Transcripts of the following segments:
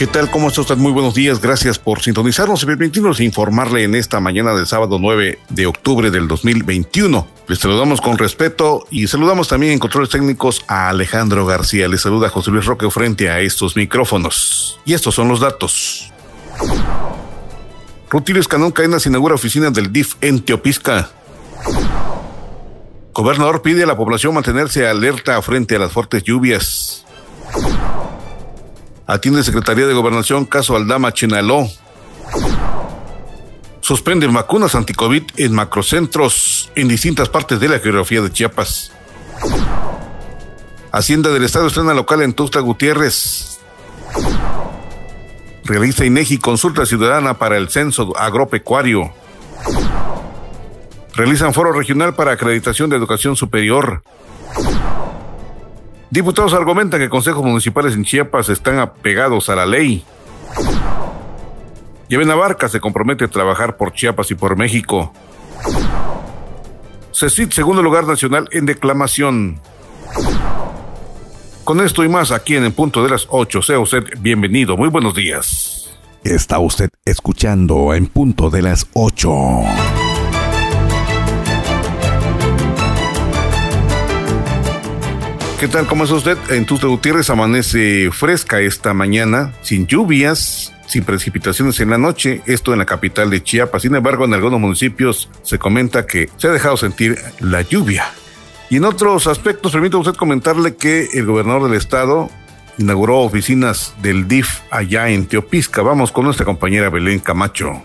¿Qué tal? ¿Cómo está usted? Muy buenos días. Gracias por sintonizarnos y permitirnos informarle en esta mañana del sábado 9 de octubre del 2021. Les saludamos con respeto y saludamos también en controles técnicos a Alejandro García. Les saluda José Luis Roque frente a estos micrófonos. Y estos son los datos. Rutilio Escanón Cadenas inaugura oficina del DIF en Teopisca. Gobernador pide a la población mantenerse alerta frente a las fuertes lluvias. Atiende Secretaría de Gobernación caso Aldama Chenaló. Suspenden vacunas anticovid en macrocentros en distintas partes de la geografía de Chiapas. Hacienda del Estado estrena local en Tuxtla Gutiérrez. Realiza INEGI consulta ciudadana para el censo agropecuario. Realizan foro regional para acreditación de educación superior. Diputados argumentan que consejos municipales en Chiapas están apegados a la ley. Lleven Barca se compromete a trabajar por Chiapas y por México. CECIT, segundo lugar nacional en declamación. Con esto y más aquí en el punto de las 8, sea usted bienvenido. Muy buenos días. Está usted escuchando en punto de las 8. ¿Qué tal? ¿Cómo es usted? En Tuxtla Gutiérrez amanece fresca esta mañana, sin lluvias, sin precipitaciones en la noche, esto en la capital de Chiapas. Sin embargo, en algunos municipios se comenta que se ha dejado sentir la lluvia. Y en otros aspectos, permítame usted comentarle que el gobernador del estado inauguró oficinas del DIF allá en Teopisca. Vamos con nuestra compañera Belén Camacho.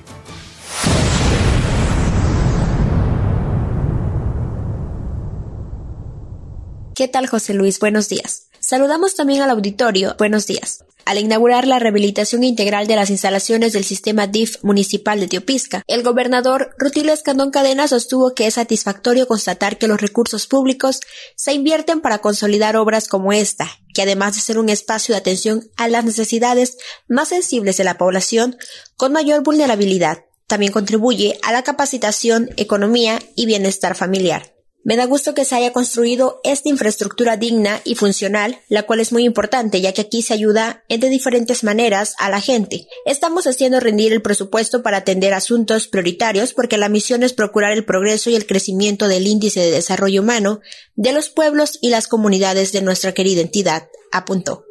¿Qué tal, José Luis? Buenos días. Saludamos también al auditorio. Buenos días. Al inaugurar la rehabilitación integral de las instalaciones del sistema DIF municipal de Teopisca, el gobernador Rutilio Escandón Cadena sostuvo que es satisfactorio constatar que los recursos públicos se invierten para consolidar obras como esta, que además de ser un espacio de atención a las necesidades más sensibles de la población con mayor vulnerabilidad, también contribuye a la capacitación, economía y bienestar familiar. Me da gusto que se haya construido esta infraestructura digna y funcional, la cual es muy importante ya que aquí se ayuda de diferentes maneras a la gente. Estamos haciendo rendir el presupuesto para atender asuntos prioritarios porque la misión es procurar el progreso y el crecimiento del índice de desarrollo humano de los pueblos y las comunidades de nuestra querida entidad, apuntó.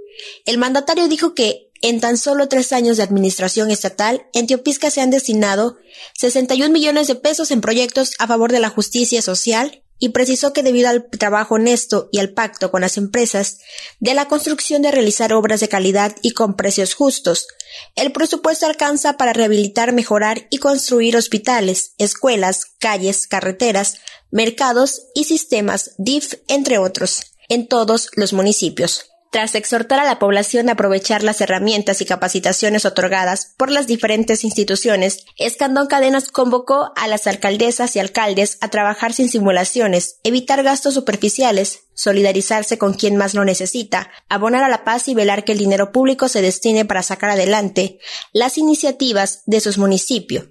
El mandatario dijo que en tan solo tres años de administración estatal, en Teopisca se han destinado 61 millones de pesos en proyectos a favor de la justicia social, y precisó que debido al trabajo honesto y al pacto con las empresas de la construcción de realizar obras de calidad y con precios justos, el presupuesto alcanza para rehabilitar, mejorar y construir hospitales, escuelas, calles, carreteras, mercados y sistemas DIF, entre otros, en todos los municipios. Tras exhortar a la población a aprovechar las herramientas y capacitaciones otorgadas por las diferentes instituciones, Escandón Cadenas convocó a las alcaldesas y alcaldes a trabajar sin simulaciones, evitar gastos superficiales, solidarizarse con quien más lo necesita, abonar a la paz y velar que el dinero público se destine para sacar adelante las iniciativas de sus municipios,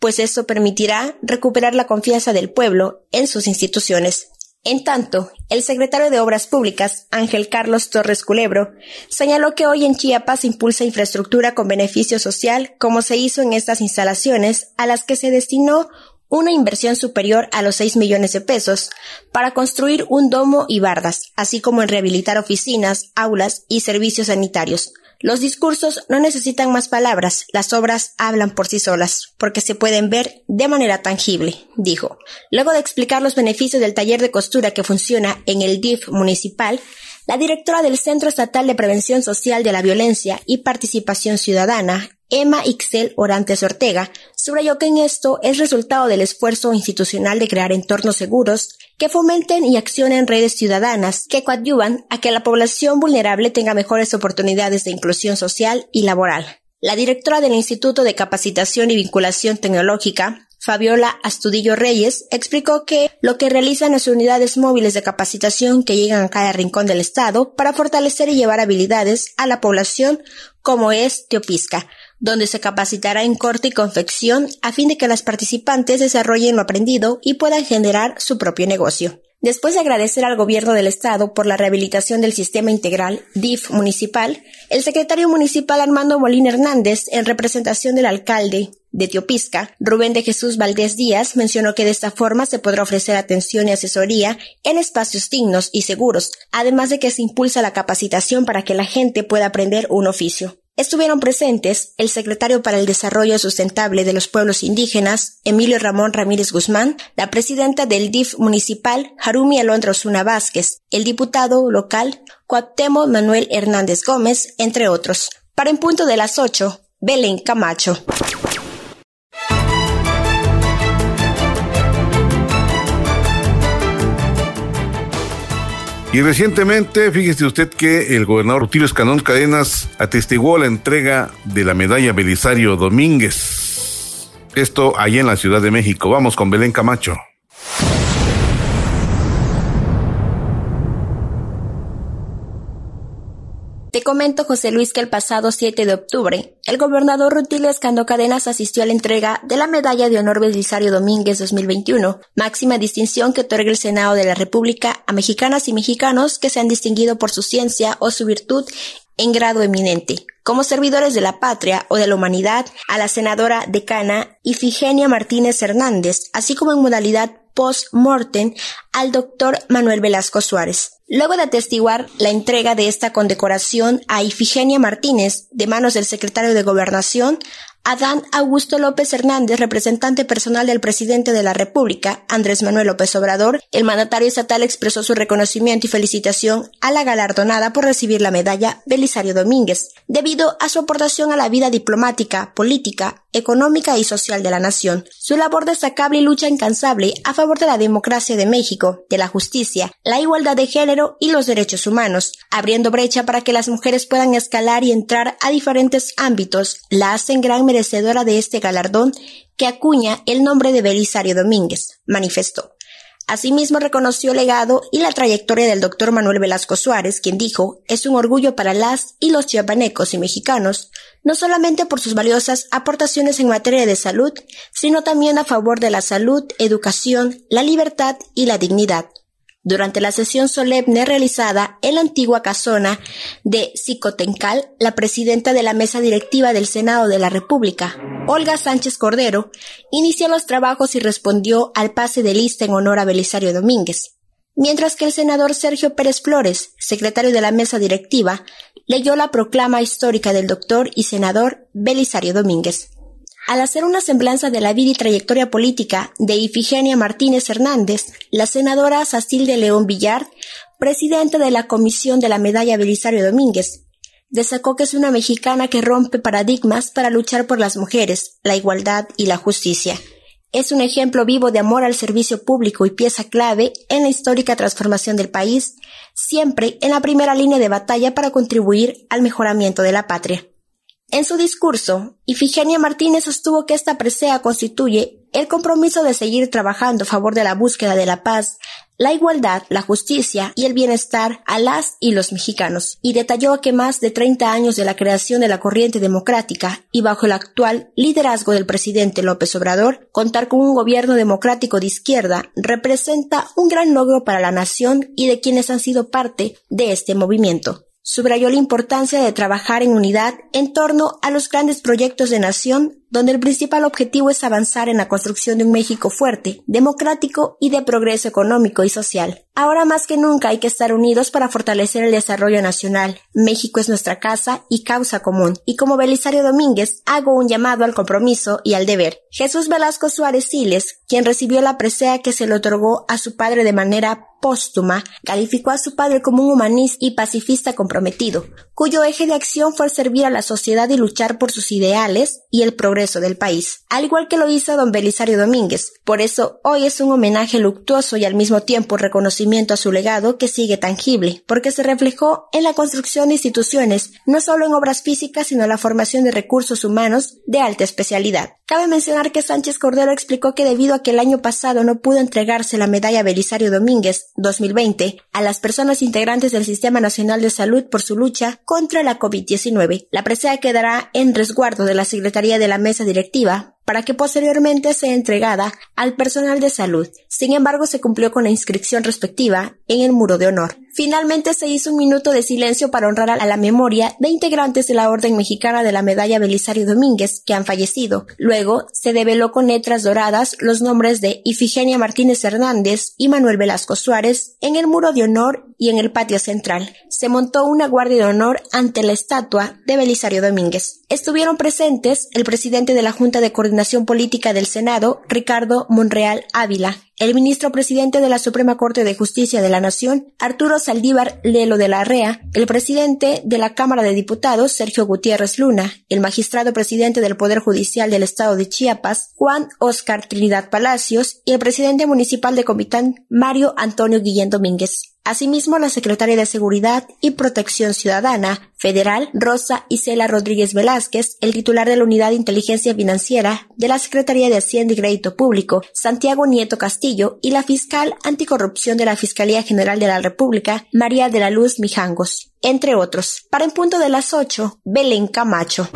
pues eso permitirá recuperar la confianza del pueblo en sus instituciones. En tanto, el secretario de Obras Públicas, Ángel Carlos Torres Culebro, señaló que hoy en Chiapas impulsa infraestructura con beneficio social, como se hizo en estas instalaciones, a las que se destinó una inversión superior a los 6 millones de pesos para construir un domo y bardas, así como en rehabilitar oficinas, aulas y servicios sanitarios, los discursos no necesitan más palabras, las obras hablan por sí solas, porque se pueden ver de manera tangible, dijo. Luego de explicar los beneficios del taller de costura que funciona en el DIF municipal, la directora del Centro Estatal de Prevención Social de la Violencia y Participación Ciudadana, Emma Ixel Orantes Ortega, subrayó que en esto es resultado del esfuerzo institucional de crear entornos seguros que fomenten y accionen redes ciudadanas que coadyuvan a que la población vulnerable tenga mejores oportunidades de inclusión social y laboral. La directora del Instituto de Capacitación y Vinculación Tecnológica, Fabiola Astudillo Reyes, explicó que lo que realizan las unidades móviles de capacitación que llegan a cada rincón del Estado para fortalecer y llevar habilidades a la población como es Teopisca, donde se capacitará en corte y confección a fin de que las participantes desarrollen lo aprendido y puedan generar su propio negocio. Después de agradecer al gobierno del estado por la rehabilitación del sistema integral DIF municipal, el secretario municipal Armando Molina Hernández, en representación del alcalde de Teopisca, Rubén de Jesús Valdés Díaz, mencionó que de esta forma se podrá ofrecer atención y asesoría en espacios dignos y seguros, además de que se impulsa la capacitación para que la gente pueda aprender un oficio. Estuvieron presentes el secretario para el Desarrollo Sustentable de los Pueblos Indígenas, Emilio Ramón Ramírez Guzmán, la presidenta del DIF municipal, Harumi Alondra Osuna Vázquez, el diputado local, Cuauhtémoc Manuel Hernández Gómez, entre otros. Para en punto de las 8, Belén Camacho. Y recientemente, fíjese usted que el gobernador Rutilio Escanón Cadenas atestiguó la entrega de la medalla Belisario Domínguez. Esto allá en la Ciudad de México. Vamos con Belén Camacho. Te comento, José Luis, que el pasado 7 de octubre, el gobernador Rutilio Escando Cadenas asistió a la entrega de la Medalla de Honor Belisario Domínguez 2021, máxima distinción que otorga el Senado de la República a mexicanas y mexicanos que se han distinguido por su ciencia o su virtud en grado eminente, como servidores de la patria o de la humanidad, a la senadora decana Ifigenia Martínez Hernández, así como en modalidad post-mortem al doctor Manuel Velasco Suárez. Luego de atestiguar la entrega de esta condecoración a Ifigenia Martínez de manos del secretario de Gobernación, Adán Augusto López Hernández, representante personal del presidente de la República, Andrés Manuel López Obrador, el mandatario estatal expresó su reconocimiento y felicitación a la galardonada por recibir la medalla Belisario Domínguez, debido a su aportación a la vida diplomática, política, económica y social de la nación. Su labor destacable y lucha incansable a favor de la democracia de México, de la justicia, la igualdad de género y los derechos humanos, abriendo brecha para que las mujeres puedan escalar y entrar a diferentes ámbitos, la hacen gran merecedora de este galardón que acuña el nombre de Belisario Domínguez, manifestó. Asimismo reconoció el legado y la trayectoria del doctor Manuel Velasco Suárez, quien dijo, es un orgullo para las y los chiapanecos y mexicanos, no solamente por sus valiosas aportaciones en materia de salud, sino también a favor de la salud, educación, la libertad y la dignidad durante la sesión solemne realizada en la antigua casona de Cicotencal, la presidenta de la mesa directiva del Senado de la República, Olga Sánchez Cordero, inició los trabajos y respondió al pase de lista en honor a Belisario Domínguez, mientras que el senador Sergio Pérez Flores, secretario de la mesa directiva, leyó la proclama histórica del doctor y senador Belisario Domínguez al hacer una semblanza de la vida y trayectoria política de Ifigenia Martínez Hernández, la senadora de León Villar, presidenta de la Comisión de la Medalla Belisario Domínguez, destacó que es una mexicana que rompe paradigmas para luchar por las mujeres, la igualdad y la justicia. Es un ejemplo vivo de amor al servicio público y pieza clave en la histórica transformación del país, siempre en la primera línea de batalla para contribuir al mejoramiento de la patria. En su discurso, Ifigenia Martínez sostuvo que esta presea constituye el compromiso de seguir trabajando a favor de la búsqueda de la paz, la igualdad, la justicia y el bienestar a las y los mexicanos, y detalló que más de 30 años de la creación de la corriente democrática y bajo el actual liderazgo del presidente López Obrador, contar con un gobierno democrático de izquierda representa un gran logro para la nación y de quienes han sido parte de este movimiento subrayó la importancia de trabajar en unidad en torno a los grandes proyectos de nación donde el principal objetivo es avanzar en la construcción de un México fuerte, democrático y de progreso económico y social. Ahora más que nunca hay que estar unidos para fortalecer el desarrollo nacional. México es nuestra casa y causa común. Y como Belisario Domínguez, hago un llamado al compromiso y al deber. Jesús Velasco Suárez Siles, quien recibió la presea que se le otorgó a su padre de manera póstuma, calificó a su padre como un humanista y pacifista comprometido, cuyo eje de acción fue servir a la sociedad y luchar por sus ideales y el progreso progreso del país, al igual que lo hizo don Belisario Domínguez. Por eso hoy es un homenaje luctuoso y al mismo tiempo reconocimiento a su legado que sigue tangible, porque se reflejó en la construcción de instituciones, no solo en obras físicas, sino en la formación de recursos humanos de alta especialidad. Cabe mencionar que Sánchez Cordero explicó que debido a que el año pasado no pudo entregarse la medalla Belisario Domínguez 2020 a las personas integrantes del Sistema Nacional de Salud por su lucha contra la COVID-19, la presea quedará en resguardo de la Secretaría de la Mesa Directiva para que posteriormente sea entregada al personal de salud. Sin embargo, se cumplió con la inscripción respectiva en el muro de honor. Finalmente se hizo un minuto de silencio para honrar a la memoria de integrantes de la Orden Mexicana de la Medalla Belisario Domínguez que han fallecido. Luego se develó con letras doradas los nombres de Ifigenia Martínez Hernández y Manuel Velasco Suárez en el muro de honor y en el patio central. Se montó una guardia de honor ante la estatua de Belisario Domínguez. Estuvieron presentes el presidente de la Junta de Coordinación Política del Senado, Ricardo Monreal Ávila, el ministro presidente de la Suprema Corte de Justicia de la Nación, Arturo Saldívar Lelo de la Rea, el presidente de la Cámara de Diputados, Sergio Gutiérrez Luna, el magistrado presidente del Poder Judicial del Estado de Chiapas, Juan Oscar Trinidad Palacios, y el presidente municipal de Comitán, Mario Antonio Guillén Domínguez. Asimismo, la secretaria de Seguridad y Protección Ciudadana Federal, Rosa Isela Rodríguez Velázquez, el titular de la Unidad de Inteligencia Financiera de la Secretaría de Hacienda y Crédito Público, Santiago Nieto Castillo, y la fiscal anticorrupción de la Fiscalía General de la República, María de la Luz Mijangos, entre otros. Para en punto de las 8, Belén Camacho.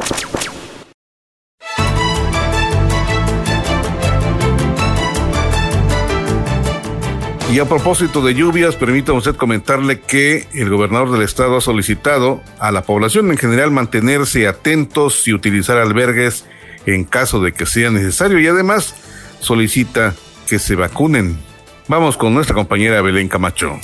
Y a propósito de lluvias, permítame usted comentarle que el gobernador del estado ha solicitado a la población en general mantenerse atentos y utilizar albergues en caso de que sea necesario y además solicita que se vacunen. Vamos con nuestra compañera Belén Camacho.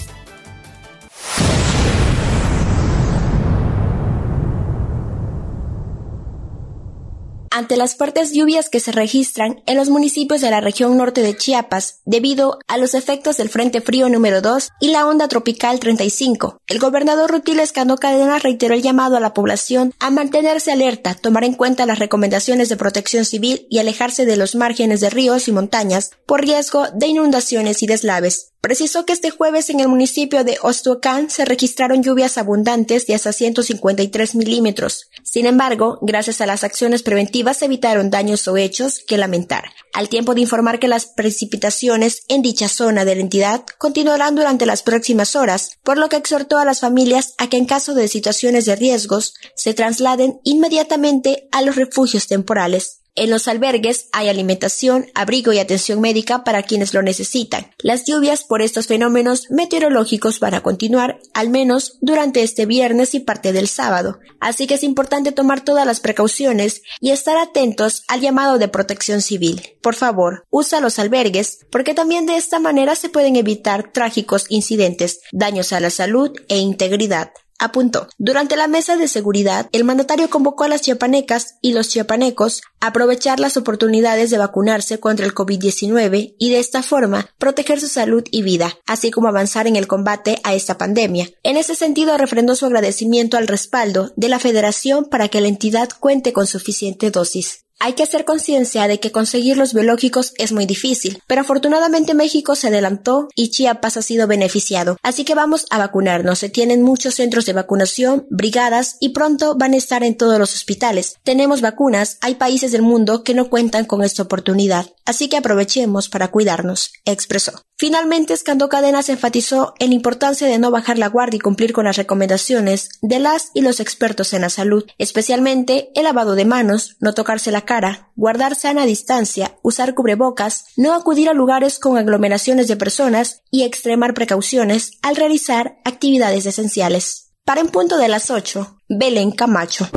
Ante las fuertes lluvias que se registran en los municipios de la región norte de Chiapas debido a los efectos del Frente Frío número 2 y la onda tropical 35. El gobernador Rutil Escano Cadena reiteró el llamado a la población a mantenerse alerta, tomar en cuenta las recomendaciones de protección civil y alejarse de los márgenes de ríos y montañas por riesgo de inundaciones y deslaves. Precisó que este jueves en el municipio de Ostuacán se registraron lluvias abundantes de hasta 153 milímetros. Sin embargo, gracias a las acciones preventivas evitaron daños o hechos que lamentar, al tiempo de informar que las precipitaciones en dicha zona de la entidad continuarán durante las próximas horas, por lo que exhortó a las familias a que en caso de situaciones de riesgos se trasladen inmediatamente a los refugios temporales. En los albergues hay alimentación, abrigo y atención médica para quienes lo necesitan. Las lluvias por estos fenómenos meteorológicos van a continuar al menos durante este viernes y parte del sábado. Así que es importante tomar todas las precauciones y estar atentos al llamado de protección civil. Por favor, usa los albergues porque también de esta manera se pueden evitar trágicos incidentes, daños a la salud e integridad apuntó. Durante la mesa de seguridad, el mandatario convocó a las chiapanecas y los chiapanecos a aprovechar las oportunidades de vacunarse contra el COVID-19 y de esta forma proteger su salud y vida, así como avanzar en el combate a esta pandemia. En ese sentido, refrendó su agradecimiento al respaldo de la Federación para que la entidad cuente con suficiente dosis. Hay que hacer conciencia de que conseguir los biológicos es muy difícil, pero afortunadamente México se adelantó y Chiapas ha sido beneficiado. Así que vamos a vacunarnos. Se tienen muchos centros de vacunación, brigadas y pronto van a estar en todos los hospitales. Tenemos vacunas, hay países del mundo que no cuentan con esta oportunidad. Así que aprovechemos para cuidarnos, expresó. Finalmente, Escando Cadenas enfatizó en la importancia de no bajar la guardia y cumplir con las recomendaciones de las y los expertos en la salud, especialmente el lavado de manos, no tocarse la cara, guardar sana distancia, usar cubrebocas, no acudir a lugares con aglomeraciones de personas y extremar precauciones al realizar actividades esenciales. Para en punto de las 8, Belén Camacho.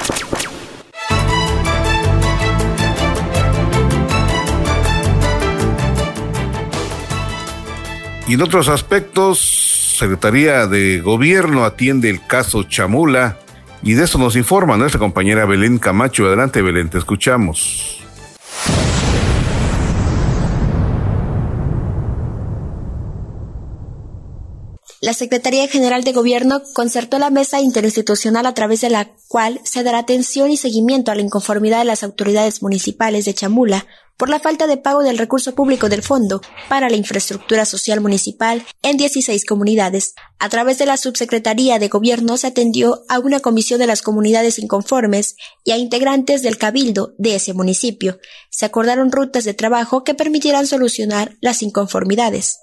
Y en otros aspectos, Secretaría de Gobierno atiende el caso Chamula y de eso nos informa nuestra compañera Belén Camacho. Adelante Belén, te escuchamos. La Secretaría General de Gobierno concertó la mesa interinstitucional a través de la cual se dará atención y seguimiento a la inconformidad de las autoridades municipales de Chamula por la falta de pago del recurso público del Fondo para la Infraestructura Social Municipal en 16 comunidades. A través de la Subsecretaría de Gobierno se atendió a una comisión de las comunidades inconformes y a integrantes del cabildo de ese municipio. Se acordaron rutas de trabajo que permitieran solucionar las inconformidades.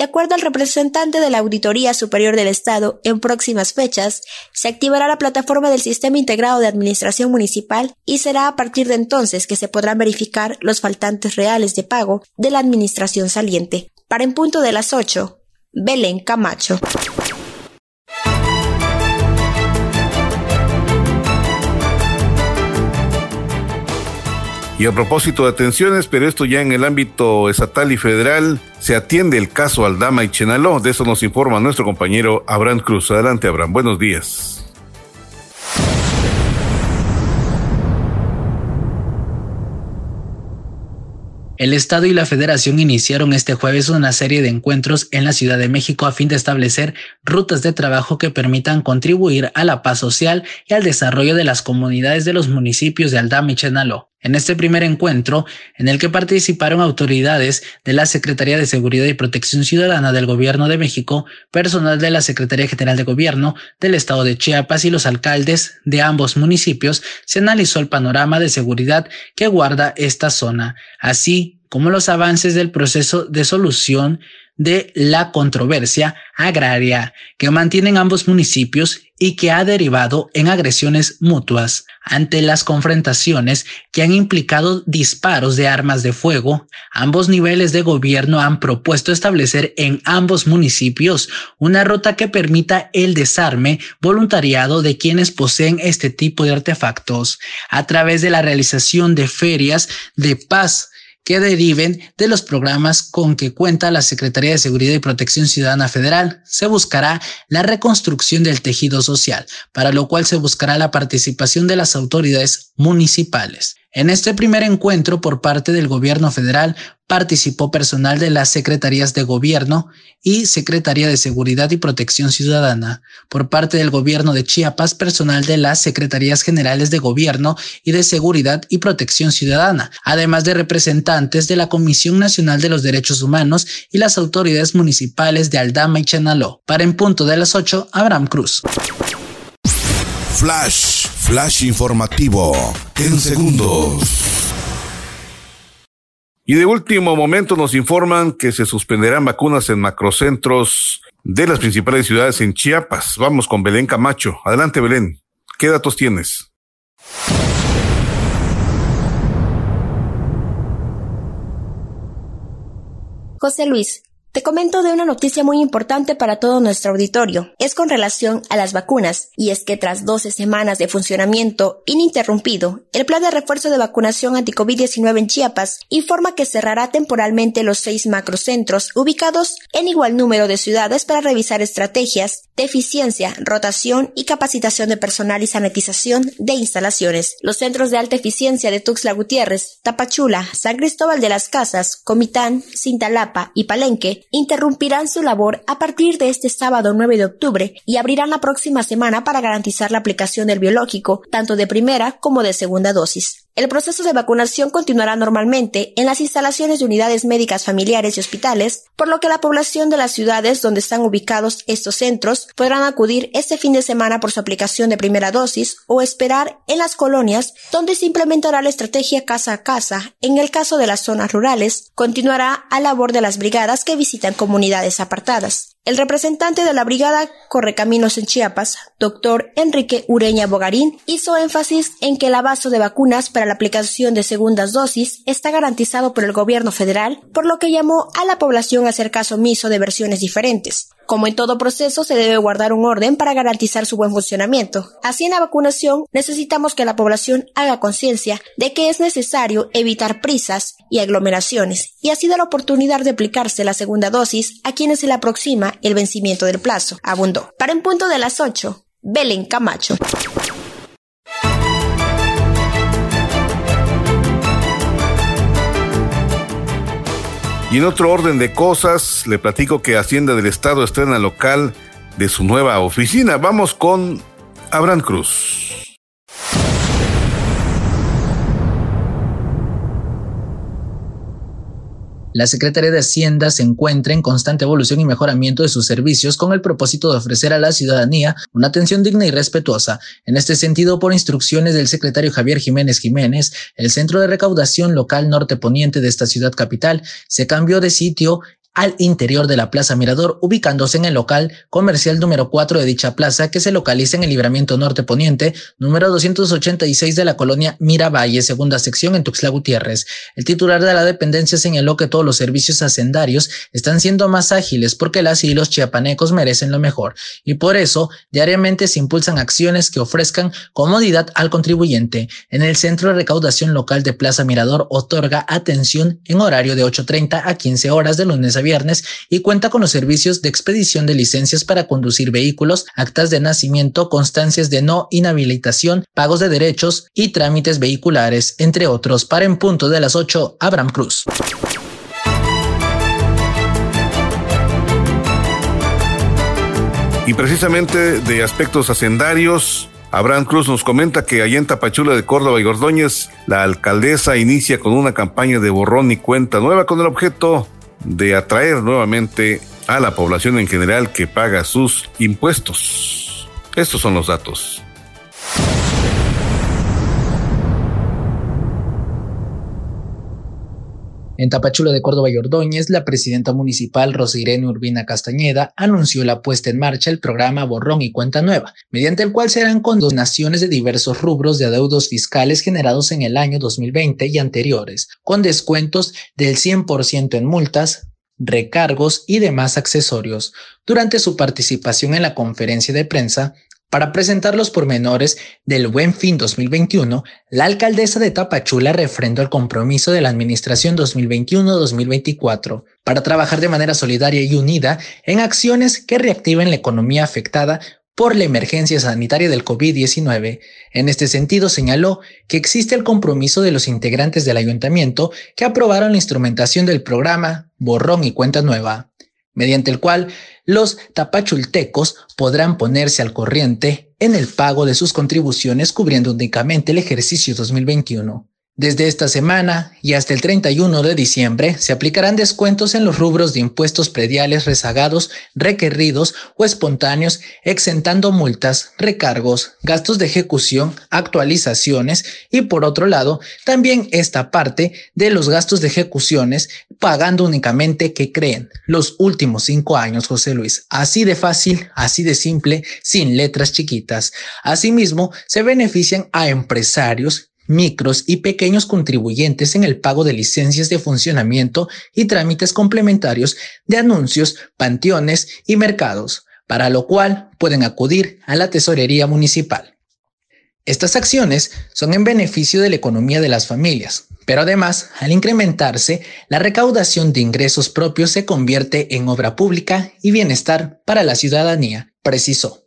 De acuerdo al representante de la Auditoría Superior del Estado, en próximas fechas se activará la plataforma del Sistema Integrado de Administración Municipal y será a partir de entonces que se podrán verificar los faltantes reales de pago de la administración saliente. Para en punto de las 8, Belén Camacho. Y a propósito de atenciones, pero esto ya en el ámbito estatal y federal, se atiende el caso Aldama y Chenaló. De eso nos informa nuestro compañero Abraham Cruz. Adelante, Abraham. Buenos días. El Estado y la Federación iniciaron este jueves una serie de encuentros en la Ciudad de México a fin de establecer rutas de trabajo que permitan contribuir a la paz social y al desarrollo de las comunidades de los municipios de Aldama y Chenaló. En este primer encuentro, en el que participaron autoridades de la Secretaría de Seguridad y Protección Ciudadana del Gobierno de México, personal de la Secretaría General de Gobierno del Estado de Chiapas y los alcaldes de ambos municipios, se analizó el panorama de seguridad que guarda esta zona, así como los avances del proceso de solución de la controversia agraria que mantienen ambos municipios y que ha derivado en agresiones mutuas ante las confrontaciones que han implicado disparos de armas de fuego. Ambos niveles de gobierno han propuesto establecer en ambos municipios una ruta que permita el desarme voluntariado de quienes poseen este tipo de artefactos a través de la realización de ferias de paz que deriven de los programas con que cuenta la Secretaría de Seguridad y Protección Ciudadana Federal. Se buscará la reconstrucción del tejido social, para lo cual se buscará la participación de las autoridades municipales. En este primer encuentro por parte del gobierno federal participó personal de las secretarías de gobierno y Secretaría de Seguridad y Protección Ciudadana. Por parte del gobierno de Chiapas, personal de las Secretarías Generales de Gobierno y de Seguridad y Protección Ciudadana, además de representantes de la Comisión Nacional de los Derechos Humanos y las autoridades municipales de Aldama y Chenaló. Para en punto de las 8, Abraham Cruz. Flash, flash informativo, en segundos. Y de último momento nos informan que se suspenderán vacunas en macrocentros de las principales ciudades en Chiapas. Vamos con Belén Camacho. Adelante, Belén. ¿Qué datos tienes? José Luis, te comento de una noticia muy importante para todo nuestro auditorio. Es con relación a las vacunas, y es que tras 12 semanas de funcionamiento ininterrumpido, el plan de refuerzo de vacunación anti-COVID-19 en Chiapas informa que cerrará temporalmente los seis macrocentros ubicados en igual número de ciudades para revisar estrategias de eficiencia, rotación y capacitación de personal y sanitización de instalaciones. Los centros de alta eficiencia de Tuxtla Gutiérrez, Tapachula, San Cristóbal de las Casas, Comitán, Cintalapa y Palenque interrumpirán su labor a partir de este sábado 9 de octubre y abrirán la próxima semana para garantizar la aplicación del biológico, tanto de primera como de segunda dosis. El proceso de vacunación continuará normalmente en las instalaciones de unidades médicas familiares y hospitales, por lo que la población de las ciudades donde están ubicados estos centros podrán acudir este fin de semana por su aplicación de primera dosis o esperar en las colonias donde se implementará la estrategia casa a casa. En el caso de las zonas rurales, continuará a labor de las brigadas que visitan comunidades apartadas. El representante de la Brigada Correcaminos en Chiapas, doctor Enrique Ureña Bogarín, hizo énfasis en que el abasto de vacunas para la aplicación de segundas dosis está garantizado por el gobierno federal, por lo que llamó a la población a hacer caso omiso de versiones diferentes. Como en todo proceso, se debe guardar un orden para garantizar su buen funcionamiento. Así en la vacunación necesitamos que la población haga conciencia de que es necesario evitar prisas y aglomeraciones y así dar la oportunidad de aplicarse la segunda dosis a quienes se le aproxima el vencimiento del plazo, abundó. Para en punto de las 8, Belén Camacho. Y en otro orden de cosas, le platico que Hacienda del Estado estrena local de su nueva oficina. Vamos con Abraham Cruz. La Secretaría de Hacienda se encuentra en constante evolución y mejoramiento de sus servicios con el propósito de ofrecer a la ciudadanía una atención digna y respetuosa. En este sentido, por instrucciones del secretario Javier Jiménez Jiménez, el Centro de Recaudación Local Norte Poniente de esta ciudad capital se cambió de sitio al interior de la Plaza Mirador, ubicándose en el local comercial número 4 de dicha plaza, que se localiza en el libramiento norte poniente, número 286 de la colonia Miravalle, segunda sección en Tuxtla Gutiérrez. El titular de la dependencia señaló que todos los servicios hacendarios están siendo más ágiles porque las y los chiapanecos merecen lo mejor, y por eso diariamente se impulsan acciones que ofrezcan comodidad al contribuyente. En el Centro de Recaudación Local de Plaza Mirador otorga atención en horario de 8.30 a 15 horas de lunes a viernes y cuenta con los servicios de expedición de licencias para conducir vehículos, actas de nacimiento, constancias de no inhabilitación, pagos de derechos y trámites vehiculares, entre otros. Para en punto de las 8, Abraham Cruz. Y precisamente de aspectos hacendarios, Abraham Cruz nos comenta que allá en Tapachula de Córdoba y Gordóñez, la alcaldesa inicia con una campaña de borrón y cuenta nueva con el objeto de atraer nuevamente a la población en general que paga sus impuestos. Estos son los datos. En Tapachula de Córdoba y Ordóñez, la presidenta municipal Rosirene Urbina Castañeda anunció la puesta en marcha del programa Borrón y Cuenta Nueva, mediante el cual serán condonaciones de diversos rubros de adeudos fiscales generados en el año 2020 y anteriores, con descuentos del 100% en multas, recargos y demás accesorios. Durante su participación en la conferencia de prensa, para presentar los pormenores del Buen Fin 2021, la alcaldesa de Tapachula refrendó el compromiso de la Administración 2021-2024 para trabajar de manera solidaria y unida en acciones que reactiven la economía afectada por la emergencia sanitaria del COVID-19. En este sentido, señaló que existe el compromiso de los integrantes del ayuntamiento que aprobaron la instrumentación del programa Borrón y Cuenta Nueva mediante el cual los tapachultecos podrán ponerse al corriente en el pago de sus contribuciones cubriendo únicamente el ejercicio 2021. Desde esta semana y hasta el 31 de diciembre se aplicarán descuentos en los rubros de impuestos prediales rezagados, requeridos o espontáneos, exentando multas, recargos, gastos de ejecución, actualizaciones y por otro lado, también esta parte de los gastos de ejecuciones pagando únicamente que creen los últimos cinco años, José Luis. Así de fácil, así de simple, sin letras chiquitas. Asimismo, se benefician a empresarios micros y pequeños contribuyentes en el pago de licencias de funcionamiento y trámites complementarios de anuncios, panteones y mercados, para lo cual pueden acudir a la tesorería municipal. Estas acciones son en beneficio de la economía de las familias, pero además, al incrementarse, la recaudación de ingresos propios se convierte en obra pública y bienestar para la ciudadanía, precisó.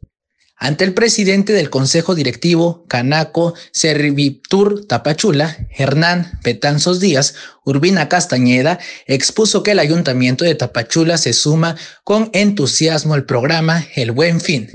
Ante el presidente del Consejo Directivo, Canaco Servitur Tapachula, Hernán Petanzos Díaz, Urbina Castañeda, expuso que el Ayuntamiento de Tapachula se suma con entusiasmo al programa El Buen Fin,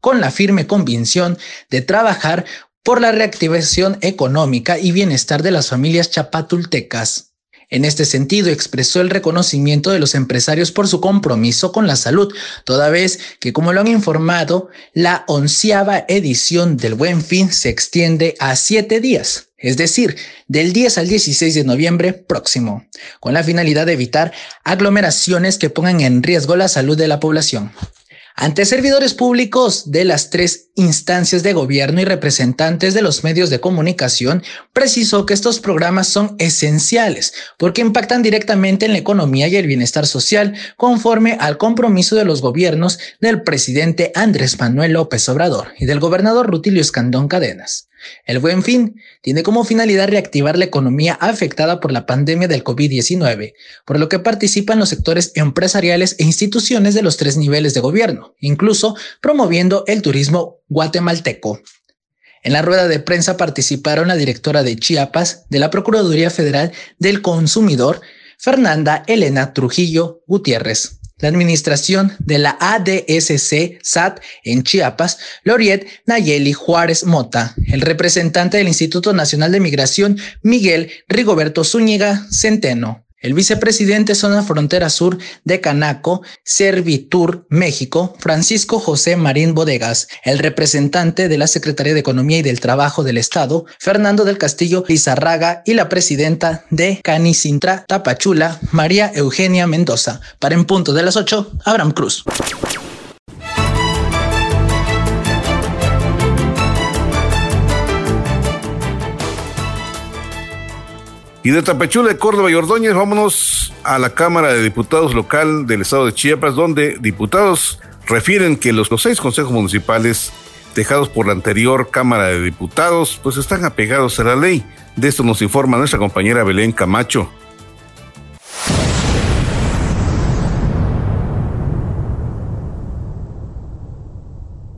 con la firme convicción de trabajar por la reactivación económica y bienestar de las familias chapatultecas. En este sentido, expresó el reconocimiento de los empresarios por su compromiso con la salud, toda vez que, como lo han informado, la onceava edición del Buen Fin se extiende a siete días, es decir, del 10 al 16 de noviembre próximo, con la finalidad de evitar aglomeraciones que pongan en riesgo la salud de la población. Ante servidores públicos de las tres instancias de gobierno y representantes de los medios de comunicación, precisó que estos programas son esenciales porque impactan directamente en la economía y el bienestar social conforme al compromiso de los gobiernos del presidente Andrés Manuel López Obrador y del gobernador Rutilio Escandón Cadenas. El Buen Fin tiene como finalidad reactivar la economía afectada por la pandemia del COVID-19, por lo que participan los sectores empresariales e instituciones de los tres niveles de gobierno, incluso promoviendo el turismo guatemalteco. En la rueda de prensa participaron la directora de Chiapas de la Procuraduría Federal del Consumidor, Fernanda Elena Trujillo Gutiérrez. La administración de la ADSC SAT en Chiapas, Loriet Nayeli Juárez Mota, el representante del Instituto Nacional de Migración, Miguel Rigoberto Zúñiga Centeno el vicepresidente Zona Frontera Sur de Canaco, Servitur, México, Francisco José Marín Bodegas, el representante de la Secretaría de Economía y del Trabajo del Estado, Fernando del Castillo Lizarraga y la presidenta de Canicintra Tapachula, María Eugenia Mendoza. Para en punto de las 8, Abraham Cruz. Y de Tapachula, de Córdoba y Ordóñez, vámonos a la Cámara de Diputados local del estado de Chiapas, donde diputados refieren que los, los seis consejos municipales dejados por la anterior Cámara de Diputados, pues están apegados a la ley. De esto nos informa nuestra compañera Belén Camacho.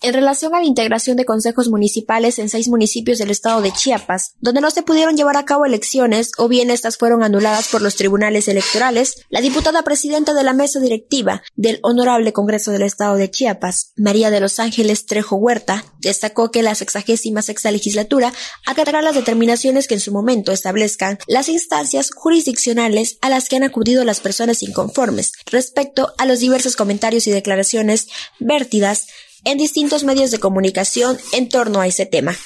En relación a la integración de consejos municipales en seis municipios del estado de Chiapas, donde no se pudieron llevar a cabo elecciones o bien estas fueron anuladas por los tribunales electorales, la diputada presidenta de la mesa directiva del Honorable Congreso del Estado de Chiapas, María de los Ángeles Trejo Huerta, destacó que la sexagésima sexta legislatura acatará las determinaciones que en su momento establezcan las instancias jurisdiccionales a las que han acudido las personas inconformes respecto a los diversos comentarios y declaraciones vertidas en distintos medios de comunicación en torno a ese tema.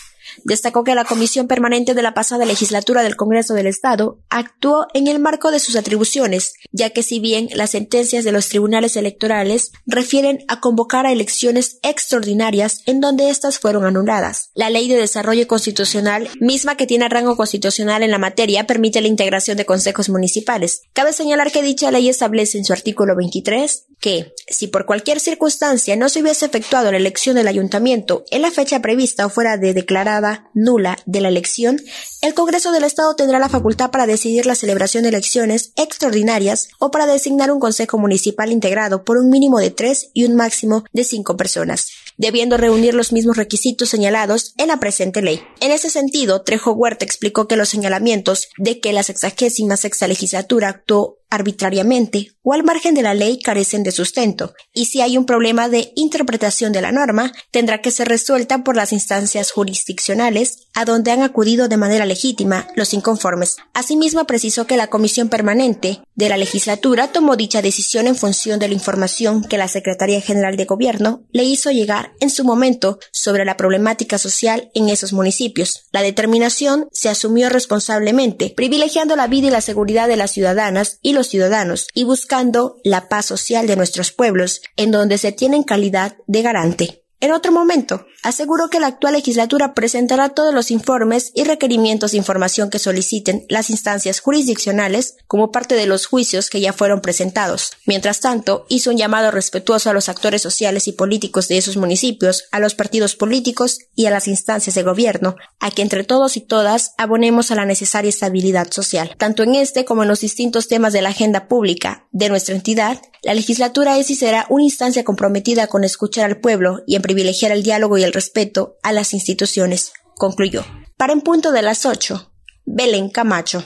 Destacó que la Comisión Permanente de la pasada legislatura del Congreso del Estado actuó en el marco de sus atribuciones, ya que si bien las sentencias de los tribunales electorales refieren a convocar a elecciones extraordinarias en donde éstas fueron anuladas, la Ley de Desarrollo Constitucional, misma que tiene rango constitucional en la materia, permite la integración de consejos municipales. Cabe señalar que dicha ley establece en su artículo 23 que, si por cualquier circunstancia no se hubiese efectuado la elección del ayuntamiento en la fecha prevista o fuera de declarada nula de la elección, el Congreso del Estado tendrá la facultad para decidir la celebración de elecciones extraordinarias o para designar un Consejo Municipal integrado por un mínimo de tres y un máximo de cinco personas debiendo reunir los mismos requisitos señalados en la presente ley. En ese sentido, Trejo Huerta explicó que los señalamientos de que la sexagésima sexta legislatura actuó arbitrariamente o al margen de la ley carecen de sustento, y si hay un problema de interpretación de la norma, tendrá que ser resuelta por las instancias jurisdiccionales a donde han acudido de manera legítima los inconformes. Asimismo, precisó que la Comisión Permanente de la legislatura tomó dicha decisión en función de la información que la Secretaría General de Gobierno le hizo llegar en su momento sobre la problemática social en esos municipios. La determinación se asumió responsablemente, privilegiando la vida y la seguridad de las ciudadanas y los ciudadanos y buscando la paz social de nuestros pueblos, en donde se tienen calidad de garante. En otro momento, aseguró que la actual legislatura presentará todos los informes y requerimientos de información que soliciten las instancias jurisdiccionales como parte de los juicios que ya fueron presentados. Mientras tanto, hizo un llamado respetuoso a los actores sociales y políticos de esos municipios, a los partidos políticos y a las instancias de gobierno, a que entre todos y todas abonemos a la necesaria estabilidad social. Tanto en este como en los distintos temas de la agenda pública de nuestra entidad, la legislatura es y será una instancia comprometida con escuchar al pueblo y en privilegiar el diálogo y el respeto a las instituciones, concluyó. Para en punto de las 8, Belén Camacho.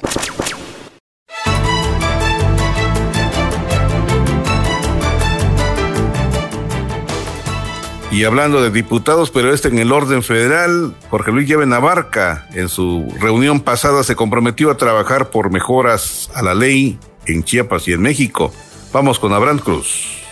Y hablando de diputados, pero este en el orden federal, Jorge Luis Llave Navarca, en su reunión pasada se comprometió a trabajar por mejoras a la ley en Chiapas y en México. Vamos con Abraham Cruz.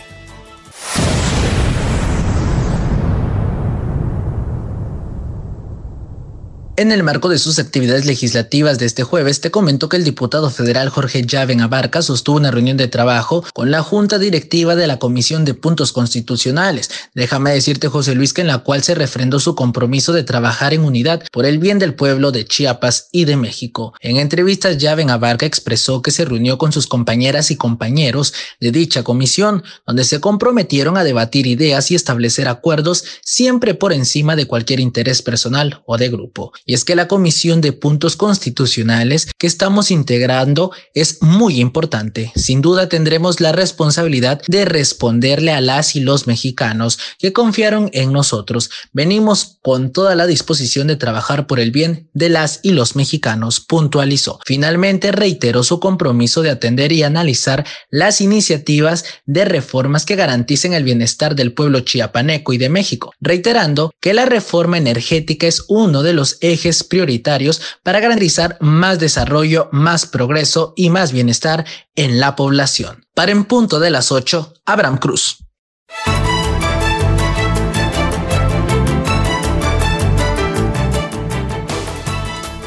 En el marco de sus actividades legislativas de este jueves, te comento que el diputado federal Jorge Llaven Abarca sostuvo una reunión de trabajo con la Junta Directiva de la Comisión de Puntos Constitucionales. Déjame decirte, José Luis, que en la cual se refrendó su compromiso de trabajar en unidad por el bien del pueblo de Chiapas y de México. En entrevistas, Llaven Abarca expresó que se reunió con sus compañeras y compañeros de dicha comisión, donde se comprometieron a debatir ideas y establecer acuerdos siempre por encima de cualquier interés personal o de grupo Y es que la Comisión de Puntos Constitucionales que estamos integrando es muy importante. Sin duda tendremos la responsabilidad de responderle a las y los mexicanos que confiaron en nosotros. Venimos con toda la disposición de trabajar por el bien de las y los mexicanos, puntualizó. Finalmente reiteró su compromiso de atender y analizar las iniciativas de reformas que garanticen el bienestar del pueblo chiapaneco y de México, reiterando que la reforma energética es uno de los prioritarios para garantizar más desarrollo, más progreso y más bienestar en la población. Para en punto de las 8, Abraham Cruz.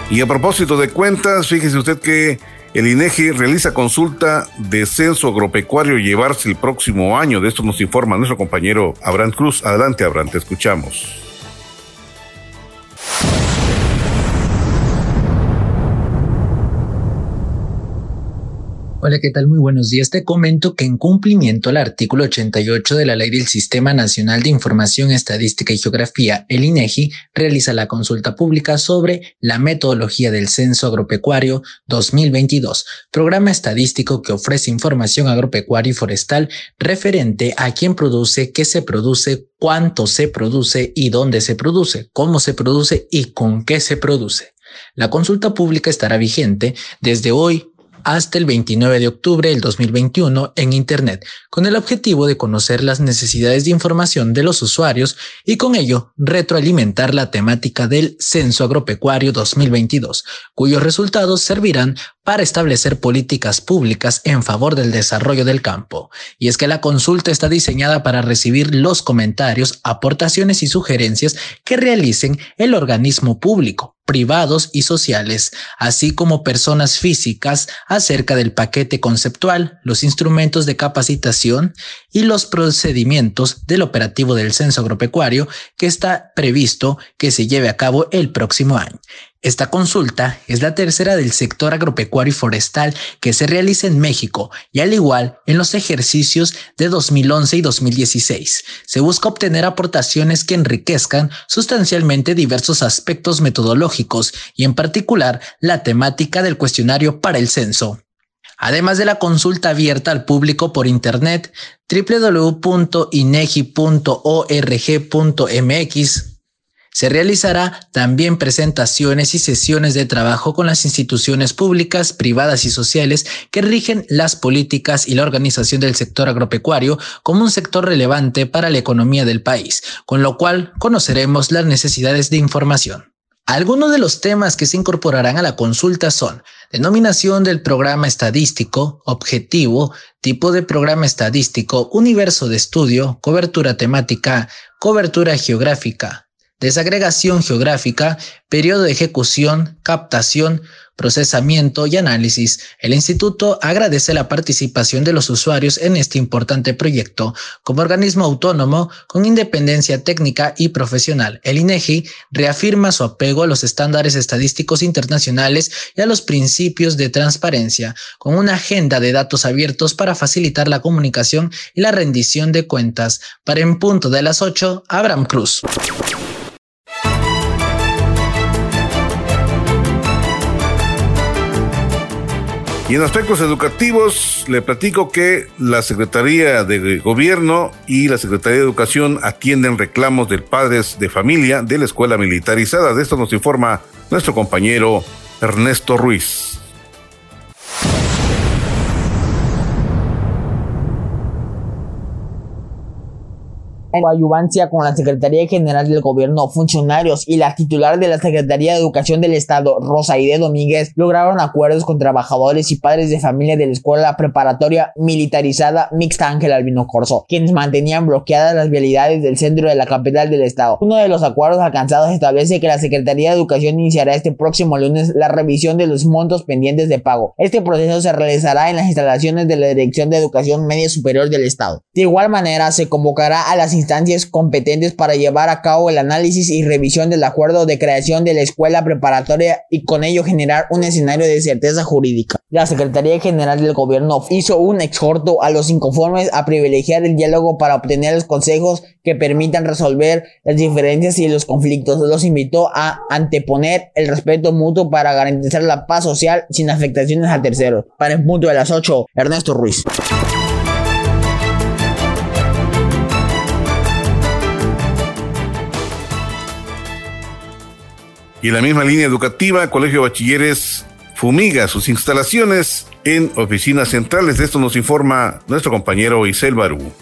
Y a propósito de cuentas, fíjese usted que el INEGI realiza consulta de censo agropecuario llevarse el próximo año. De esto nos informa nuestro compañero Abraham Cruz. Adelante, Abraham, te escuchamos. Hola, ¿qué tal? Muy buenos días. Te comento que en cumplimiento al artículo 88 de la Ley del Sistema Nacional de Información Estadística y Geografía, el INEGI realiza la consulta pública sobre la metodología del Censo Agropecuario 2022, programa estadístico que ofrece información agropecuaria y forestal referente a quién produce, qué se produce, cuánto se produce y dónde se produce, cómo se produce y con qué se produce. La consulta pública estará vigente desde hoy hasta el 29 de octubre del 2021 en Internet, con el objetivo de conocer las necesidades de información de los usuarios y con ello retroalimentar la temática del Censo Agropecuario 2022, cuyos resultados servirán para establecer políticas públicas en favor del desarrollo del campo. Y es que la consulta está diseñada para recibir los comentarios, aportaciones y sugerencias que realicen el organismo público privados y sociales, así como personas físicas acerca del paquete conceptual, los instrumentos de capacitación y los procedimientos del operativo del censo agropecuario que está previsto que se lleve a cabo el próximo año. Esta consulta es la tercera del sector agropecuario y forestal que se realiza en México y al igual en los ejercicios de 2011 y 2016. Se busca obtener aportaciones que enriquezcan sustancialmente diversos aspectos metodológicos y en particular la temática del cuestionario para el censo. Además de la consulta abierta al público por Internet, www.inegi.org.mx se realizará también presentaciones y sesiones de trabajo con las instituciones públicas, privadas y sociales que rigen las políticas y la organización del sector agropecuario como un sector relevante para la economía del país, con lo cual conoceremos las necesidades de información. Algunos de los temas que se incorporarán a la consulta son denominación del programa estadístico, objetivo, tipo de programa estadístico, universo de estudio, cobertura temática, cobertura geográfica, desagregación geográfica, periodo de ejecución, captación, procesamiento y análisis. El instituto agradece la participación de los usuarios en este importante proyecto. Como organismo autónomo, con independencia técnica y profesional, el INEGI reafirma su apego a los estándares estadísticos internacionales y a los principios de transparencia, con una agenda de datos abiertos para facilitar la comunicación y la rendición de cuentas. Para en punto de las 8, Abraham Cruz. Y en aspectos educativos, le platico que la Secretaría de Gobierno y la Secretaría de Educación atienden reclamos de padres de familia de la escuela militarizada. De esto nos informa nuestro compañero Ernesto Ruiz. Coayuvancia con la Secretaría General del Gobierno, funcionarios y la titular de la Secretaría de Educación del Estado, Rosaide Domínguez, lograron acuerdos con trabajadores y padres de familia de la Escuela Preparatoria Militarizada Mixta Ángel Albino Corso, quienes mantenían bloqueadas las vialidades del centro de la capital del Estado. Uno de los acuerdos alcanzados establece que la Secretaría de Educación iniciará este próximo lunes la revisión de los montos pendientes de pago. Este proceso se realizará en las instalaciones de la Dirección de Educación Media Superior del Estado. De igual manera, se convocará a las instalaciones instancias competentes para llevar a cabo el análisis y revisión del acuerdo de creación de la escuela preparatoria y con ello generar un escenario de certeza jurídica. La Secretaría General del Gobierno hizo un exhorto a los inconformes a privilegiar el diálogo para obtener los consejos que permitan resolver las diferencias y los conflictos. Los invitó a anteponer el respeto mutuo para garantizar la paz social sin afectaciones a terceros. Para el punto de las 8, Ernesto Ruiz. Y en la misma línea educativa, Colegio Bachilleres fumiga sus instalaciones en oficinas centrales. De esto nos informa nuestro compañero Isel Barú.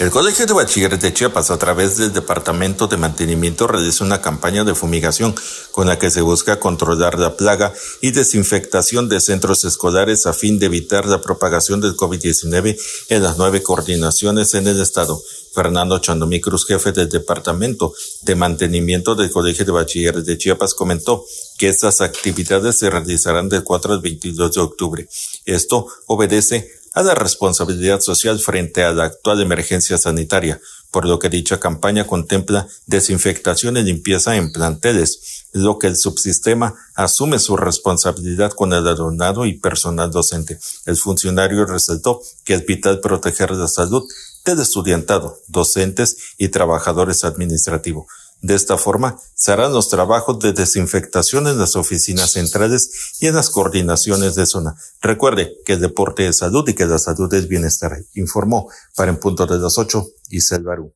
El Colegio de Bachilleres de Chiapas, a través del Departamento de Mantenimiento, realiza una campaña de fumigación con la que se busca controlar la plaga y desinfectación de centros escolares a fin de evitar la propagación del COVID-19 en las nueve coordinaciones en el Estado. Fernando Chandomí Cruz, jefe del Departamento de Mantenimiento del Colegio de Bachilleres de Chiapas, comentó que estas actividades se realizarán del 4 al 22 de octubre. Esto obedece a la responsabilidad social frente a la actual emergencia sanitaria, por lo que dicha campaña contempla desinfectación y limpieza en planteles, lo que el subsistema asume su responsabilidad con el alumnado y personal docente. El funcionario resaltó que es vital proteger la salud del estudiantado, docentes y trabajadores administrativos. De esta forma, se harán los trabajos de desinfectación en las oficinas centrales y en las coordinaciones de zona. Recuerde que el deporte es salud y que la salud es bienestar, informó para en punto de las 8 y Barú.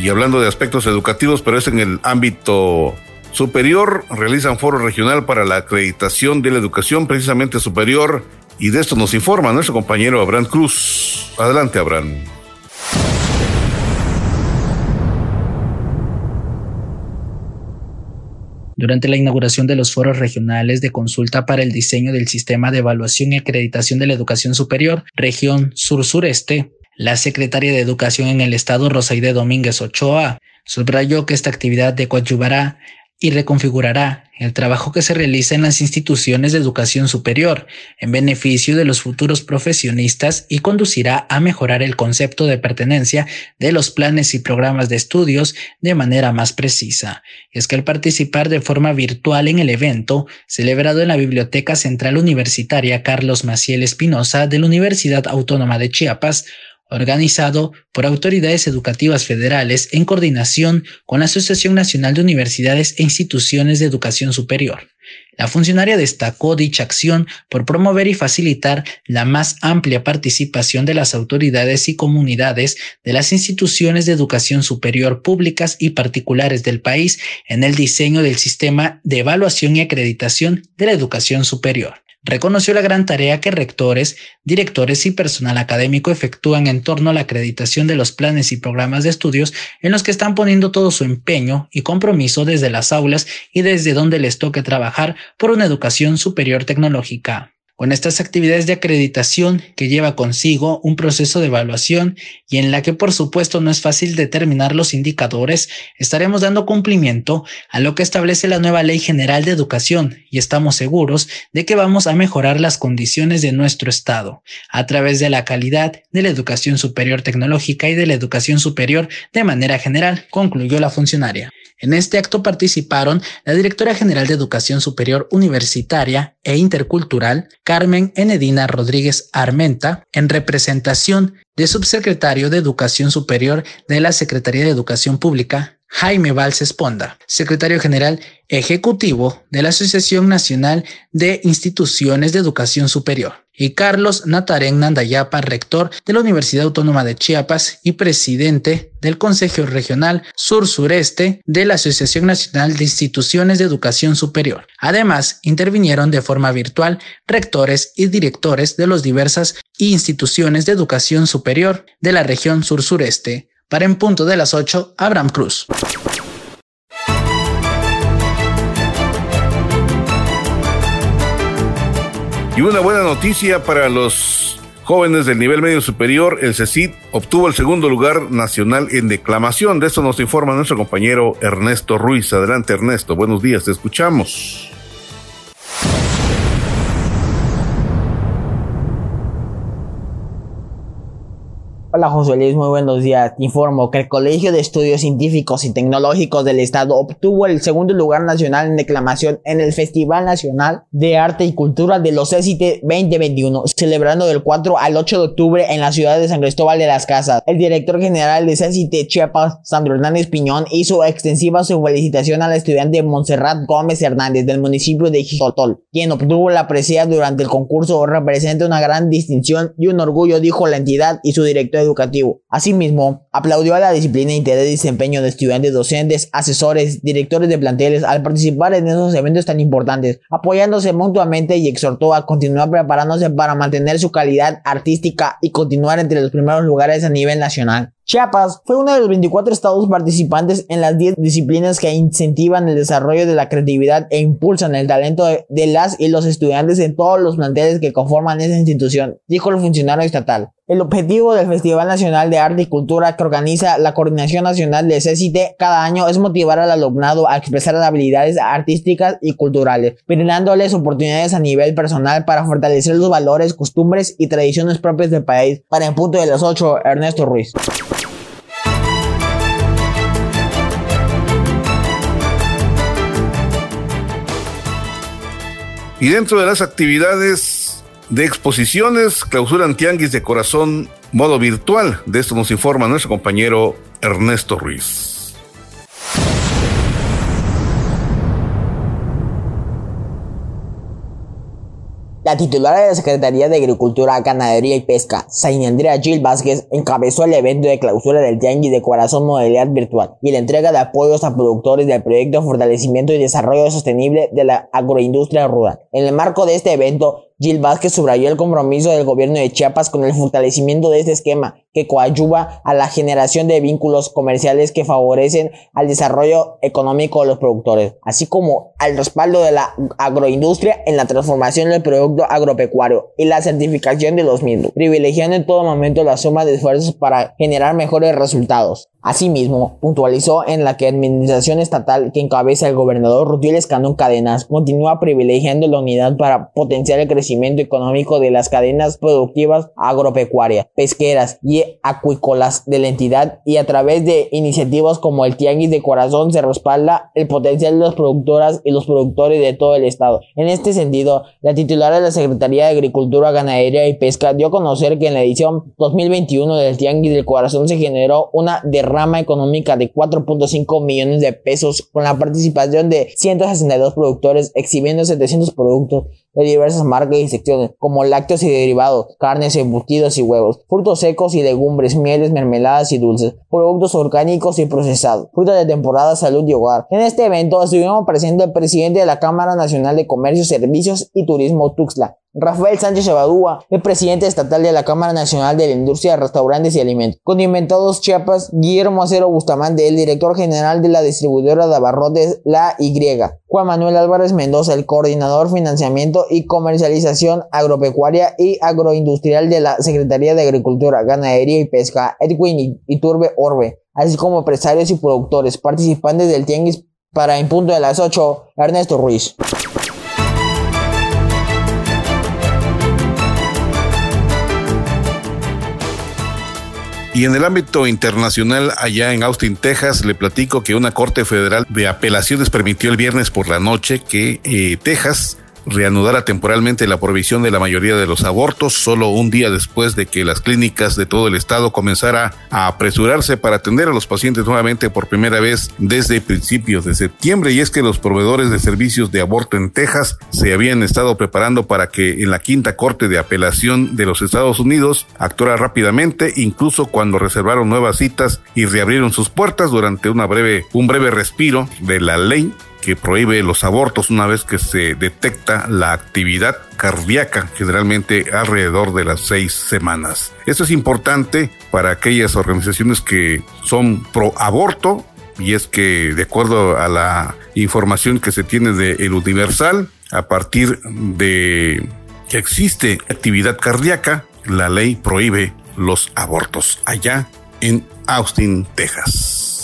Y hablando de aspectos educativos, pero es en el ámbito superior, realizan foro regional para la acreditación de la educación precisamente superior y de esto nos informa nuestro compañero Abraham Cruz. Adelante, Abraham. Durante la inauguración de los foros regionales de consulta para el diseño del sistema de evaluación y acreditación de la educación superior, región sur-sureste, la secretaria de Educación en el Estado, Rosaide Domínguez Ochoa, subrayó que esta actividad de coadyuvará y reconfigurará el trabajo que se realiza en las instituciones de educación superior en beneficio de los futuros profesionistas y conducirá a mejorar el concepto de pertenencia de los planes y programas de estudios de manera más precisa. Es que al participar de forma virtual en el evento, celebrado en la Biblioteca Central Universitaria Carlos Maciel Espinosa de la Universidad Autónoma de Chiapas, organizado por autoridades educativas federales en coordinación con la Asociación Nacional de Universidades e Instituciones de Educación Superior. La funcionaria destacó dicha acción por promover y facilitar la más amplia participación de las autoridades y comunidades de las instituciones de educación superior públicas y particulares del país en el diseño del sistema de evaluación y acreditación de la educación superior reconoció la gran tarea que rectores, directores y personal académico efectúan en torno a la acreditación de los planes y programas de estudios en los que están poniendo todo su empeño y compromiso desde las aulas y desde donde les toque trabajar por una educación superior tecnológica. Con estas actividades de acreditación que lleva consigo un proceso de evaluación y en la que por supuesto no es fácil determinar los indicadores, estaremos dando cumplimiento a lo que establece la nueva Ley General de Educación y estamos seguros de que vamos a mejorar las condiciones de nuestro Estado a través de la calidad de la educación superior tecnológica y de la educación superior de manera general, concluyó la funcionaria. En este acto participaron la directora general de Educación Superior Universitaria e Intercultural, Carmen Enedina Rodríguez Armenta, en representación de subsecretario de Educación Superior de la Secretaría de Educación Pública, Jaime Valls Esponda, secretario general ejecutivo de la Asociación Nacional de Instituciones de Educación Superior, y Carlos Natarén Nandayapa, rector de la Universidad Autónoma de Chiapas y presidente del Consejo Regional Sur-Sureste de la Asociación Nacional de Instituciones de Educación Superior. Además, intervinieron de forma virtual rectores y directores de las diversas instituciones de educación superior de la región sur-sureste, para en punto de las 8, Abraham Cruz. Y una buena noticia para los jóvenes del nivel medio superior, el CECID obtuvo el segundo lugar nacional en declamación. De esto nos informa nuestro compañero Ernesto Ruiz. Adelante Ernesto, buenos días, te escuchamos. Hola José Luis, muy buenos días. Informo que el Colegio de Estudios Científicos y Tecnológicos del Estado obtuvo el segundo lugar nacional en declamación en el Festival Nacional de Arte y Cultura de los ECIT 2021, celebrando del 4 al 8 de octubre en la ciudad de San Cristóbal de las Casas. El director general de CECIT Chiapas, Sandro Hernández Piñón, hizo extensiva su felicitación a la estudiante Montserrat Gómez Hernández del municipio de Jijotol, quien obtuvo la presea durante el concurso. Representa una gran distinción y un orgullo, dijo la entidad y su director educativo. Asimismo, aplaudió a la disciplina, interés y desempeño de estudiantes, docentes, asesores, directores de planteles al participar en esos eventos tan importantes, apoyándose mutuamente y exhortó a continuar preparándose para mantener su calidad artística y continuar entre los primeros lugares a nivel nacional. Chiapas fue uno de los 24 estados participantes en las 10 disciplinas que incentivan el desarrollo de la creatividad e impulsan el talento de, las y los estudiantes en todos los planteles que conforman esa institución, dijo el funcionario estatal. El objetivo del Festival Nacional de Arte y Cultura que organiza la Coordinación Nacional de CCT cada año es motivar al alumnado a expresar habilidades artísticas y culturales, brindándoles oportunidades a nivel personal para fortalecer los valores, costumbres y tradiciones propias del país. Para el punto de las 8, Ernesto Ruiz. Y dentro de las actividades de exposiciones, clausuran tianguis de corazón modo virtual. De esto nos informa nuestro compañero Ernesto Ruiz. La titular de la Secretaría de Agricultura, Ganadería y Pesca, Sain Andrea Gil Vázquez, encabezó el evento de clausura del Tianguis de Corazón Modalidad Virtual y la entrega de apoyos a productores del proyecto fortalecimiento y desarrollo sostenible de la agroindustria rural. En el marco de este evento, Gil Vázquez subrayó el compromiso del gobierno de Chiapas con el fortalecimiento de este esquema que coadyuva a la generación de vínculos comerciales que favorecen al desarrollo económico de los productores, así como al respaldo de la agroindustria en la transformación del producto agropecuario y la certificación de los mismos, privilegiando en todo momento la suma de esfuerzos para generar mejores resultados. Asimismo, puntualizó en la que administración estatal que encabeza el gobernador Rutil Escandón Cadenas continúa privilegiando la unidad para potenciar el crecimiento económico de las cadenas productivas agropecuarias, pesqueras y acuícolas de la entidad y a través de iniciativas como el Tianguis de Corazón se respalda el potencial de las productoras y los productores de todo el estado. En este sentido, la titular de la Secretaría de Agricultura, Ganadería y Pesca dio a conocer que en la edición 2021 del Tianguis del Corazón se generó una derrama rama económica de 4.5 millones de pesos con la participación de 162 productores exhibiendo 700 productos de diversas marcas y secciones, como lácteos y derivados, carnes, embutidos y huevos, frutos secos y legumbres, mieles, mermeladas y dulces, productos orgánicos y procesados, frutas de temporada, salud y hogar. En este evento estuvimos presente el presidente de la Cámara Nacional de Comercio, Servicios y Turismo Tuxtla, Rafael Sánchez Abadúa, el presidente estatal de la Cámara Nacional de la Industria de Restaurantes y Alimentos. Condimentados Chiapas, Guillermo Acero Bustamante, el director general de la distribuidora de abarrotes La Y. Juan Manuel Álvarez Mendoza, el coordinador financiamiento y comercialización agropecuaria y agroindustrial de la Secretaría de Agricultura, Ganadería y Pesca, Edwin Iturbe Orbe, así como empresarios y productores participantes del Tianguis para en punto de las 8, Ernesto Ruiz. Y en el ámbito internacional, allá en Austin, Texas, le platico que una corte federal de apelaciones permitió el viernes por la noche que eh, Texas reanudara temporalmente la provisión de la mayoría de los abortos solo un día después de que las clínicas de todo el estado comenzara a apresurarse para atender a los pacientes nuevamente por primera vez desde principios de septiembre. Y es que los proveedores de servicios de aborto en Texas se habían estado preparando para que en la quinta corte de apelación de los Estados Unidos actuara rápidamente incluso cuando reservaron nuevas citas y reabrieron sus puertas durante una breve un breve respiro de la ley que prohíbe los abortos una vez que se detecta la actividad cardíaca, generalmente alrededor de las seis semanas. Esto es importante para aquellas organizaciones que son pro aborto y es que de acuerdo a la información que se tiene de El Universal, a partir de que existe actividad cardíaca, la ley prohíbe los abortos allá en Austin, Texas.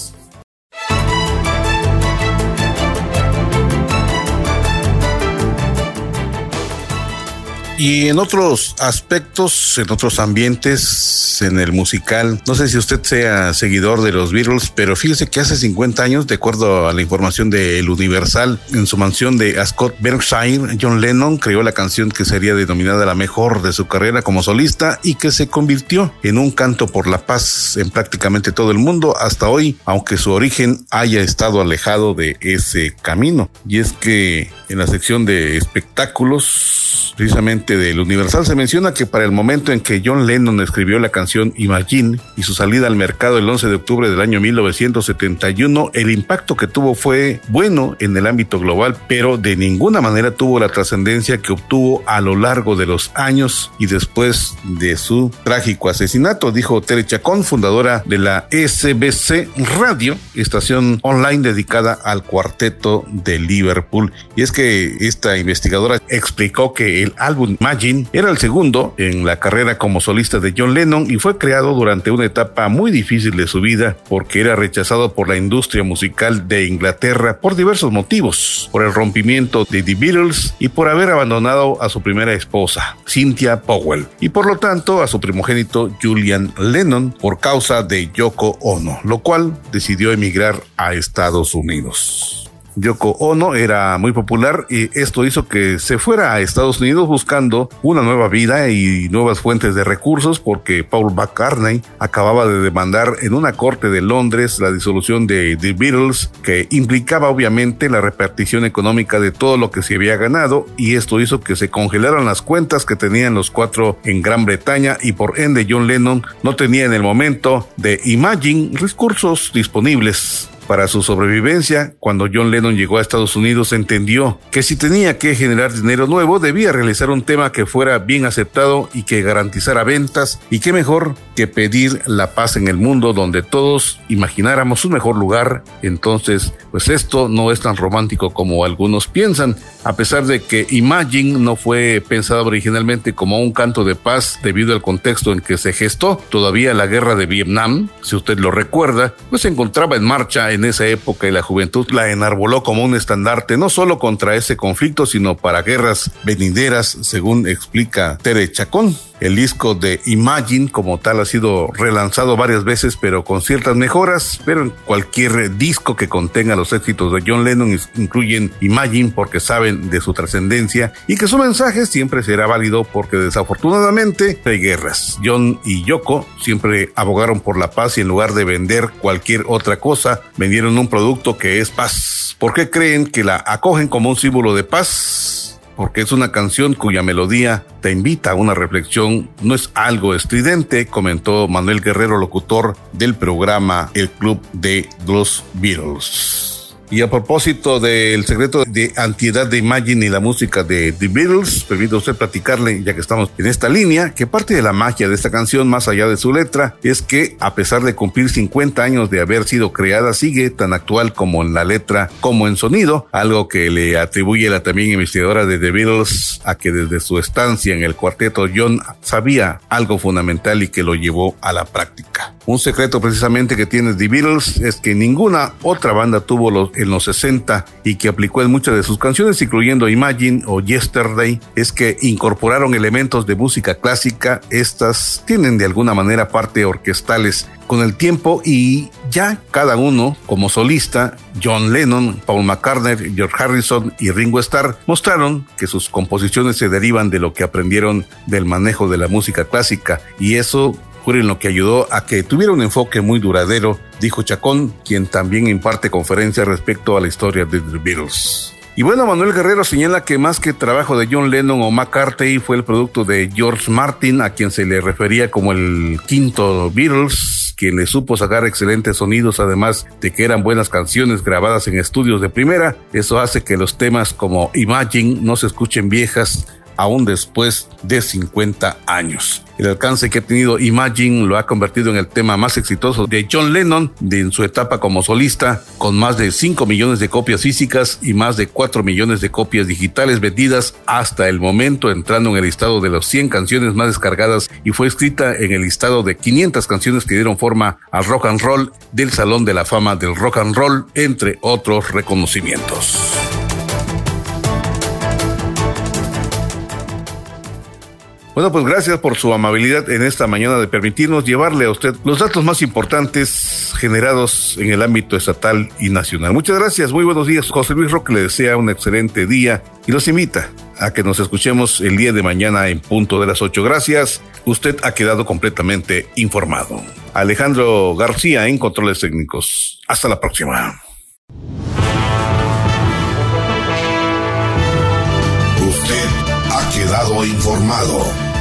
Y en otros aspectos, en otros ambientes, en el musical, no sé si usted sea seguidor de los Beatles, pero fíjese que hace 50 años, de acuerdo a la información de El Universal, en su mansión de Ascot Berkshire, John Lennon creó la canción que sería denominada la mejor de su carrera como solista y que se convirtió en un canto por la paz en prácticamente todo el mundo hasta hoy, aunque su origen haya estado alejado de ese camino. Y es que en la sección de espectáculos, precisamente del Universal se menciona que para el momento en que John Lennon escribió la canción Imagine y su salida al mercado el 11 de octubre del año 1971, el impacto que tuvo fue bueno en el ámbito global, pero de ninguna manera tuvo la trascendencia que obtuvo a lo largo de los años y después de su trágico asesinato, dijo Tere Chacón, fundadora de la SBC Radio, estación online dedicada al cuarteto de Liverpool. Y es que esta investigadora explicó que el álbum Imagine era el segundo en la carrera como solista de John Lennon y fue creado durante una etapa muy difícil de su vida porque era rechazado por la industria musical de Inglaterra por diversos motivos, por el rompimiento de The Beatles y por haber abandonado a su primera esposa, Cynthia Powell, y por lo tanto a su primogénito Julian Lennon por causa de Yoko Ono, lo cual decidió emigrar a Estados Unidos. Yoko Ono era muy popular y esto hizo que se fuera a Estados Unidos buscando una nueva vida y nuevas fuentes de recursos porque Paul McCartney acababa de demandar en una corte de Londres la disolución de The Beatles que implicaba obviamente la repartición económica de todo lo que se había ganado y esto hizo que se congelaran las cuentas que tenían los cuatro en Gran Bretaña y por ende John Lennon no tenía en el momento de Imagine recursos disponibles para su sobrevivencia, cuando John Lennon llegó a Estados Unidos, entendió que si tenía que generar dinero nuevo, debía realizar un tema que fuera bien aceptado y que garantizara ventas, y qué mejor que pedir la paz en el mundo donde todos imagináramos un mejor lugar. Entonces, pues esto no es tan romántico como algunos piensan, a pesar de que Imagine no fue pensado originalmente como un canto de paz debido al contexto en que se gestó. Todavía la guerra de Vietnam, si usted lo recuerda, pues se encontraba en marcha esa época y la juventud la enarboló como un estandarte no solo contra ese conflicto, sino para guerras venideras, según explica Tere Chacón. El disco de Imagine como tal ha sido relanzado varias veces, pero con ciertas mejoras, pero en cualquier disco que contenga los éxitos de John Lennon incluyen Imagine porque saben de su trascendencia y que su mensaje siempre será válido porque desafortunadamente hay guerras. John y Yoko siempre abogaron por la paz y en lugar de vender cualquier otra cosa, un producto que es paz. ¿Por qué creen que la acogen como un símbolo de paz? porque es una canción cuya melodía te invita a una reflexión, no es algo estridente, comentó Manuel Guerrero, locutor del programa El Club de los Beatles. Y a propósito del secreto de antiedad de Imagine y la música de The Beatles, permite usted platicarle, ya que estamos en esta línea, que parte de la magia de esta canción, más allá de su letra, es que a pesar de cumplir 50 años de haber sido creada, sigue tan actual como en la letra como en sonido, algo que le atribuye la también investigadora de The Beatles a que desde su estancia en el cuarteto John sabía algo fundamental y que lo llevó a la práctica. Un secreto precisamente que tiene The Beatles es que ninguna otra banda tuvo los en los 60 y que aplicó en muchas de sus canciones, incluyendo Imagine o Yesterday, es que incorporaron elementos de música clásica. Estas tienen de alguna manera parte orquestales con el tiempo y ya cada uno como solista, John Lennon, Paul McCartney, George Harrison y Ringo Starr mostraron que sus composiciones se derivan de lo que aprendieron del manejo de la música clásica y eso lo que ayudó a que tuviera un enfoque muy duradero, dijo Chacón, quien también imparte conferencias respecto a la historia de The Beatles. Y bueno, Manuel Guerrero señala que más que trabajo de John Lennon o McCartney fue el producto de George Martin, a quien se le refería como el quinto Beatles, quien le supo sacar excelentes sonidos, además de que eran buenas canciones grabadas en estudios de primera. Eso hace que los temas como Imagine no se escuchen viejas aún después de 50 años. El alcance que ha tenido Imagine lo ha convertido en el tema más exitoso de John Lennon en su etapa como solista, con más de 5 millones de copias físicas y más de 4 millones de copias digitales vendidas hasta el momento, entrando en el listado de las 100 canciones más descargadas y fue escrita en el listado de 500 canciones que dieron forma al rock and roll del Salón de la Fama del Rock and Roll, entre otros reconocimientos. Bueno, pues gracias por su amabilidad en esta mañana de permitirnos llevarle a usted los datos más importantes generados en el ámbito estatal y nacional. Muchas gracias, muy buenos días. José Luis Roque le desea un excelente día y los invita a que nos escuchemos el día de mañana en punto de las 8. Gracias, usted ha quedado completamente informado. Alejandro García en Controles Técnicos. Hasta la próxima. Usted ha quedado informado.